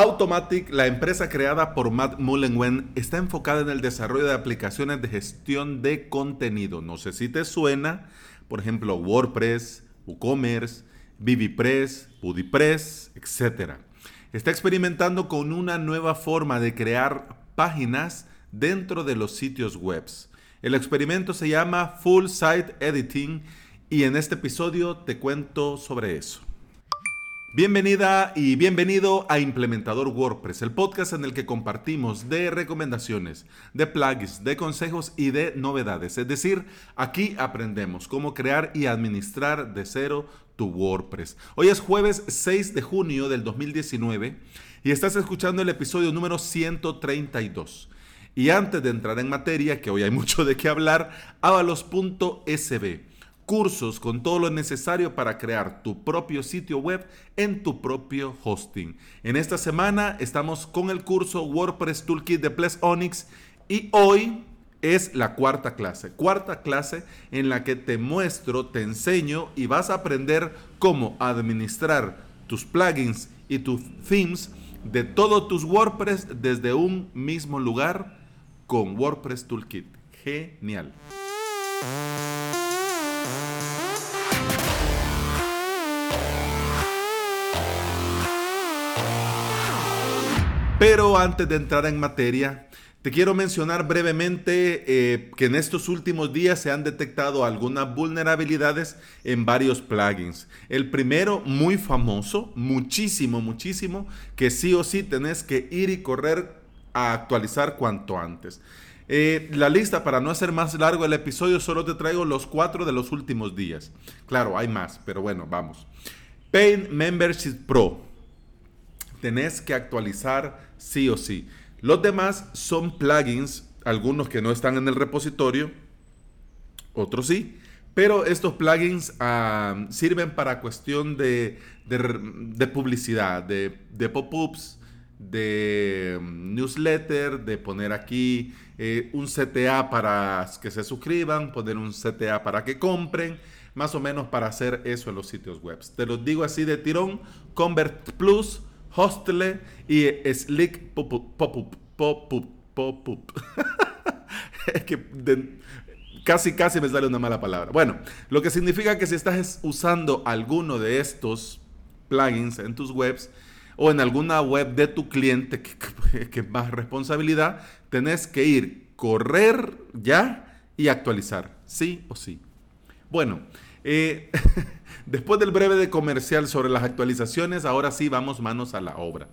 Automatic, la empresa creada por Matt Mullenweg, está enfocada en el desarrollo de aplicaciones de gestión de contenido. No sé si te suena, por ejemplo, WordPress, WooCommerce, ViviPress, BuddyPress, etc. Está experimentando con una nueva forma de crear páginas dentro de los sitios web. El experimento se llama Full Site Editing y en este episodio te cuento sobre eso. Bienvenida y bienvenido a Implementador WordPress, el podcast en el que compartimos de recomendaciones, de plugins, de consejos y de novedades. Es decir, aquí aprendemos cómo crear y administrar de cero tu WordPress. Hoy es jueves 6 de junio del 2019 y estás escuchando el episodio número 132. Y antes de entrar en materia, que hoy hay mucho de qué hablar, avalos.sb cursos con todo lo necesario para crear tu propio sitio web en tu propio hosting. En esta semana estamos con el curso WordPress Toolkit de Plus Onyx y hoy es la cuarta clase. Cuarta clase en la que te muestro, te enseño y vas a aprender cómo administrar tus plugins y tus themes de todos tus WordPress desde un mismo lugar con WordPress Toolkit. Genial. Pero antes de entrar en materia, te quiero mencionar brevemente eh, que en estos últimos días se han detectado algunas vulnerabilidades en varios plugins. El primero, muy famoso, muchísimo, muchísimo, que sí o sí tenés que ir y correr a actualizar cuanto antes. Eh, la lista, para no hacer más largo el episodio, solo te traigo los cuatro de los últimos días. Claro, hay más, pero bueno, vamos. Paint Membership Pro tenés que actualizar sí o sí. Los demás son plugins, algunos que no están en el repositorio, otros sí. Pero estos plugins ah, sirven para cuestión de, publicidad, de, pop-ups, de mm, newsletter, de poner aquí eh, un CTA para que se suscriban, poner un CTA para que compren, más o menos para hacer eso en los sitios web. Te los digo así de tirón, Convert Plus Hostle y Slick Pop-Up. Pop-Up. Pop-Up. es que casi, casi me sale una mala palabra. Bueno, lo que significa que si estás usando alguno de estos plugins en tus webs o en alguna web de tu cliente, que, que más responsabilidad, tenés que ir, correr ya y actualizar, sí o sí. Bueno, eh, Después del breve de comercial sobre las actualizaciones, ahora sí vamos manos a la obra.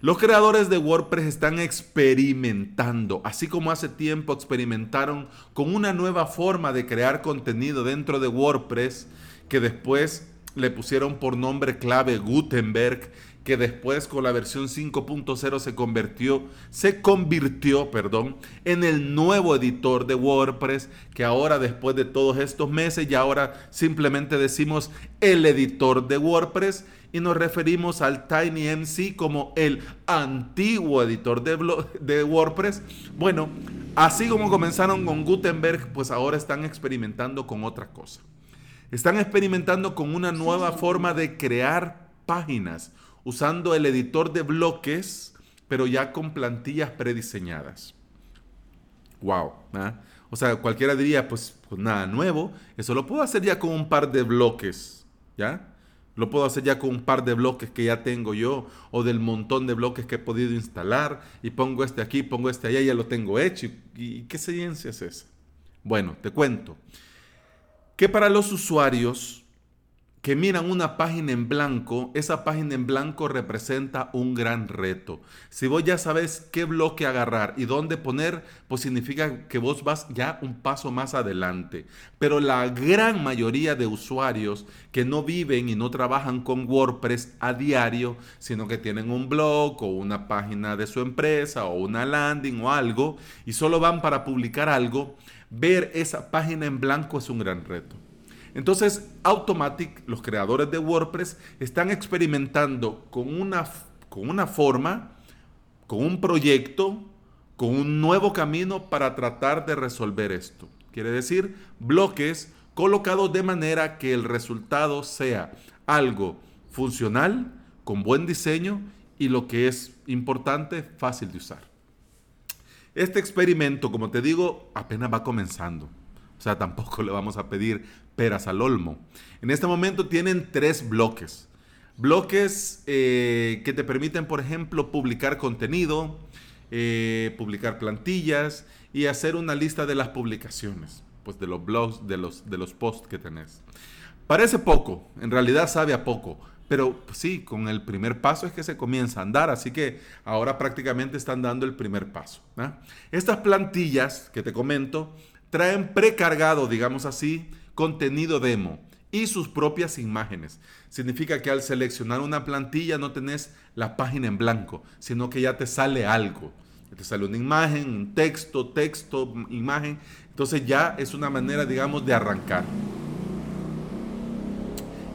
Los creadores de WordPress están experimentando, así como hace tiempo experimentaron con una nueva forma de crear contenido dentro de WordPress que después le pusieron por nombre clave Gutenberg que después con la versión 5.0 se convirtió, se convirtió, perdón, en el nuevo editor de WordPress, que ahora después de todos estos meses ya ahora simplemente decimos el editor de WordPress y nos referimos al TinyMC como el antiguo editor de, de WordPress. Bueno, así como comenzaron con Gutenberg, pues ahora están experimentando con otra cosa. Están experimentando con una nueva forma de crear páginas, usando el editor de bloques, pero ya con plantillas prediseñadas. Wow. ¿ah? O sea, cualquiera diría, pues, pues, nada nuevo. Eso lo puedo hacer ya con un par de bloques. ¿Ya? Lo puedo hacer ya con un par de bloques que ya tengo yo o del montón de bloques que he podido instalar y pongo este aquí, pongo este allá, ya lo tengo hecho. ¿Y, qué ciencia es esa? Bueno, te cuento que para los usuarios que miran una página en blanco, esa página en blanco representa un gran reto. Si vos ya sabes qué bloque agarrar y dónde poner, pues significa que vos vas ya un paso más adelante. Pero la gran mayoría de usuarios que no viven y no trabajan con WordPress a diario, sino que tienen un blog o una página de su empresa o una landing o algo y solo van para publicar algo, ver esa página en blanco es un gran reto. Entonces, Automatic, los creadores de WordPress, están experimentando con una, con una forma, con un proyecto, con un nuevo camino para tratar de resolver esto. Quiere decir, bloques colocados de manera que el resultado sea algo funcional, con buen diseño y lo que es importante, fácil de usar. Este experimento, como te digo, apenas va comenzando. O sea, tampoco le vamos a pedir peras al olmo. En este momento tienen tres bloques. Bloques eh, que te permiten, por ejemplo, publicar contenido, eh, publicar plantillas y hacer una lista de las publicaciones, pues de los blogs, de los, de los posts que tenés. Parece poco, en realidad sabe a poco, pero pues, sí, con el primer paso es que se comienza a andar, así que ahora prácticamente están dando el primer paso. Estas plantillas que te comento traen precargado, digamos así, contenido demo y sus propias imágenes. Significa que al seleccionar una plantilla no tenés la página en blanco, sino que ya te sale algo. Te sale una imagen, un texto, texto, imagen. Entonces ya es una manera, digamos, de arrancar.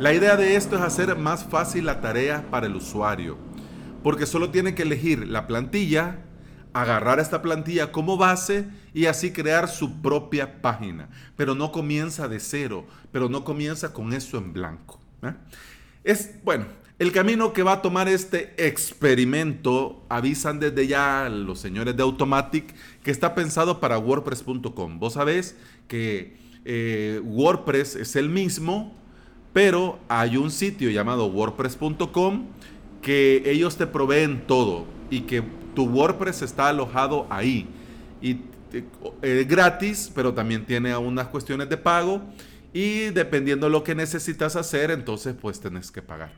La idea de esto es hacer más fácil la tarea para el usuario, porque solo tiene que elegir la plantilla, agarrar esta plantilla como base y así crear su propia página. Pero no comienza de cero, pero no comienza con eso en blanco. ¿eh? Es, bueno, el camino que va a tomar este experimento, avisan desde ya los señores de Automatic que está pensado para WordPress.com. Vos sabés que eh, WordPress es el mismo, pero hay un sitio llamado WordPress.com que ellos te proveen todo y que tu WordPress está alojado ahí. Y es gratis, pero también tiene unas cuestiones de pago. Y dependiendo de lo que necesitas hacer, entonces pues tenés que pagar.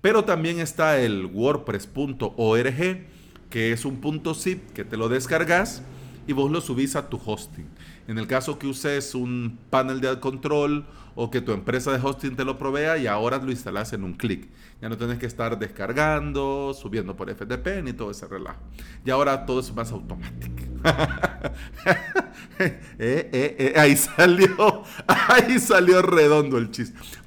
Pero también está el wordpress.org, que es un punto zip que te lo descargas y vos lo subís a tu hosting. En el caso que uses un panel de control o que tu empresa de hosting te lo provea y ahora lo instalas en un clic. Ya no tienes que estar descargando, subiendo por FTP ni todo ese relajo. Y ahora todo es más automático. Eh, eh, eh, ahí salió, ahí salió redondo el chiste.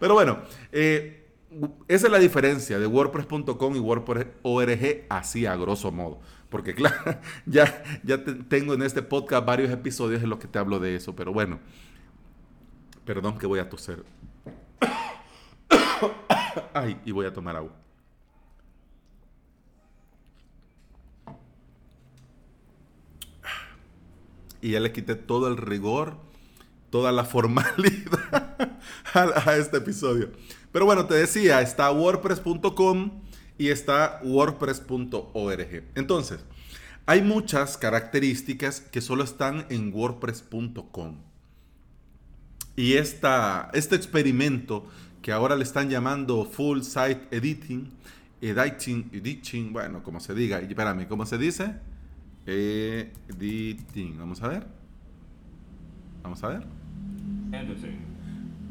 Pero bueno, esa es la diferencia de WordPress.com y WordPress.org así a grosso modo. Porque claro, ya, ya tengo en este podcast varios episodios en los que te hablo de eso. Pero bueno, perdón que voy a toser. Ay, y voy a tomar agua. Y ya le quité todo el rigor, toda la formalidad a, este episodio. Pero bueno, te decía, está wordpress.com y está wordpress.org. Entonces, hay muchas características que solo están en wordpress.com. Y esta, este experimento que ahora le están llamando Full Site Editing, Editing, Editing, bueno, como se diga, espérame, ¿cómo se dice? Editing, vamos a ver. Vamos a ver. Editing.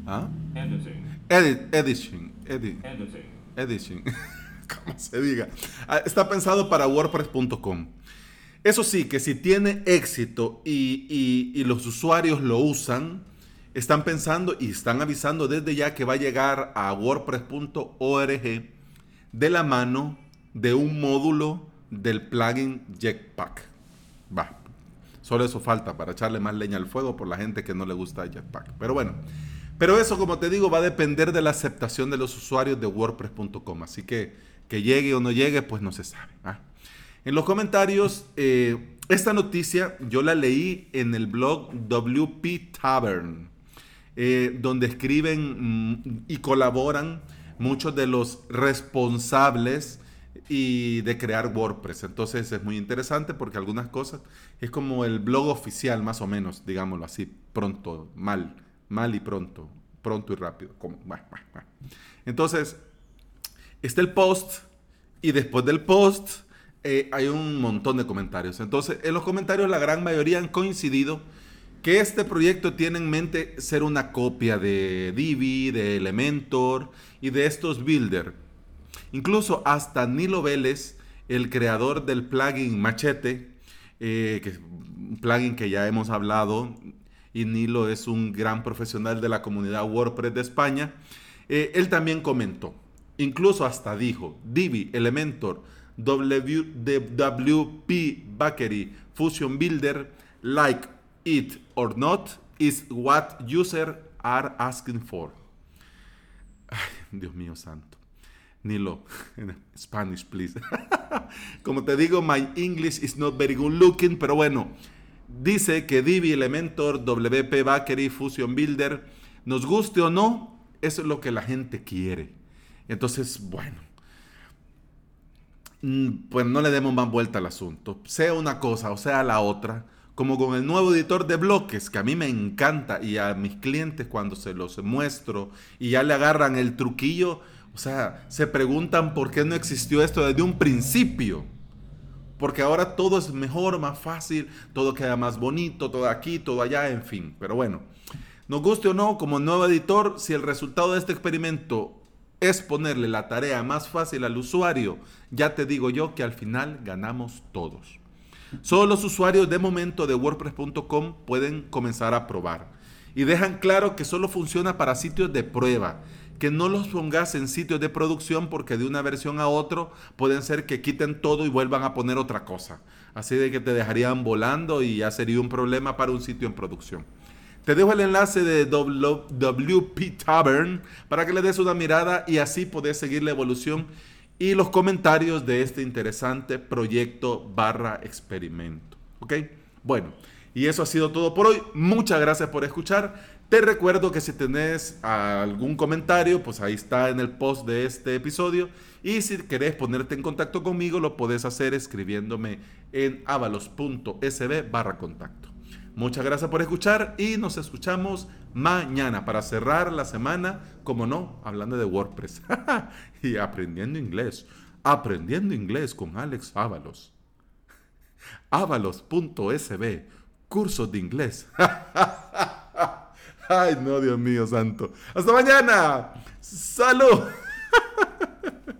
¿Ah? Editing. Edit, editing. Editing. Editing. se diga. Ah, está pensado para WordPress.com. Eso sí, que si tiene éxito y, los usuarios lo usan, están pensando y están avisando desde ya que va a llegar a WordPress.org de la mano de un módulo del plugin Jetpack. Va, solo eso falta para echarle más leña al fuego por la gente que no le gusta Jetpack. Pero bueno, pero eso como te digo va a depender de la aceptación de los usuarios de WordPress.com. Así que que llegue o no llegue, pues no se sabe. En los comentarios, eh, esta noticia yo la leí en el blog WP Tavern, eh, donde escriben mm, y colaboran muchos de los responsables y de crear WordPress. Entonces es muy interesante porque algunas cosas es como el blog oficial, más o menos, digámoslo así, pronto, mal, mal y pronto, pronto y rápido. Entonces, está el post y después del post eh, hay un montón de comentarios. Entonces, en los comentarios la gran mayoría han coincidido que este proyecto tiene en mente ser una copia de Divi, de Elementor y de estos Builder. Incluso hasta Nilo Vélez, el creador del plugin Machete, eh, que un plugin que ya hemos hablado, y Nilo es un gran profesional de la comunidad WordPress de España, eh, él también comentó. Incluso hasta dijo, Divi, Elementor, WP Bakery, Fusion Builder, like it or not, is what users are asking for. Dios mío santo. Nilo, Spanish, please. Como te digo, my English is not very good looking, pero bueno, dice que Divi, Elementor, WP Bakery, Fusion Builder, nos guste o no, eso es lo que la gente quiere. Entonces, bueno, mm, pues no le demos más vuelta al asunto. Sea una cosa o sea la otra, como con el nuevo editor de bloques, que a mí me encanta y a mis clientes cuando se los muestro y ya le agarran el truquillo, o sea, se preguntan por qué no existió esto desde un principio. Porque ahora todo es mejor, más fácil, todo queda más bonito, todo aquí, todo allá, en fin. Pero bueno, nos guste o no, como nuevo editor, si el resultado de este experimento es ponerle la tarea más fácil al usuario, ya te digo yo que al final ganamos todos. Solo los usuarios de momento de WordPress.com pueden comenzar a probar. Y dejan claro que solo funciona para sitios de prueba, que no los pongas en sitios de producción porque de una versión a otro pueden ser que quiten todo y vuelvan a poner otra cosa. Así de que te dejarían volando y ya sería un problema para un sitio en producción. Te dejo el enlace de WP Tavern para que le des una mirada y así podés seguir la evolución y los comentarios de este interesante proyecto barra experimento. ¿Ok? Bueno, y eso ha sido todo por hoy. Muchas gracias por escuchar. Te recuerdo que si tenés algún comentario, pues ahí está en el post de este episodio. Y si querés ponerte en contacto conmigo, lo podés hacer escribiéndome en avalos.sb barra contacto. Muchas gracias por escuchar y nos escuchamos mañana para cerrar la semana, como no, hablando de WordPress y aprendiendo inglés. Aprendiendo inglés con Alex Ábalos. Ábalos.sb, cursos de inglés. Ay, no, Dios mío santo. Hasta mañana. Salud.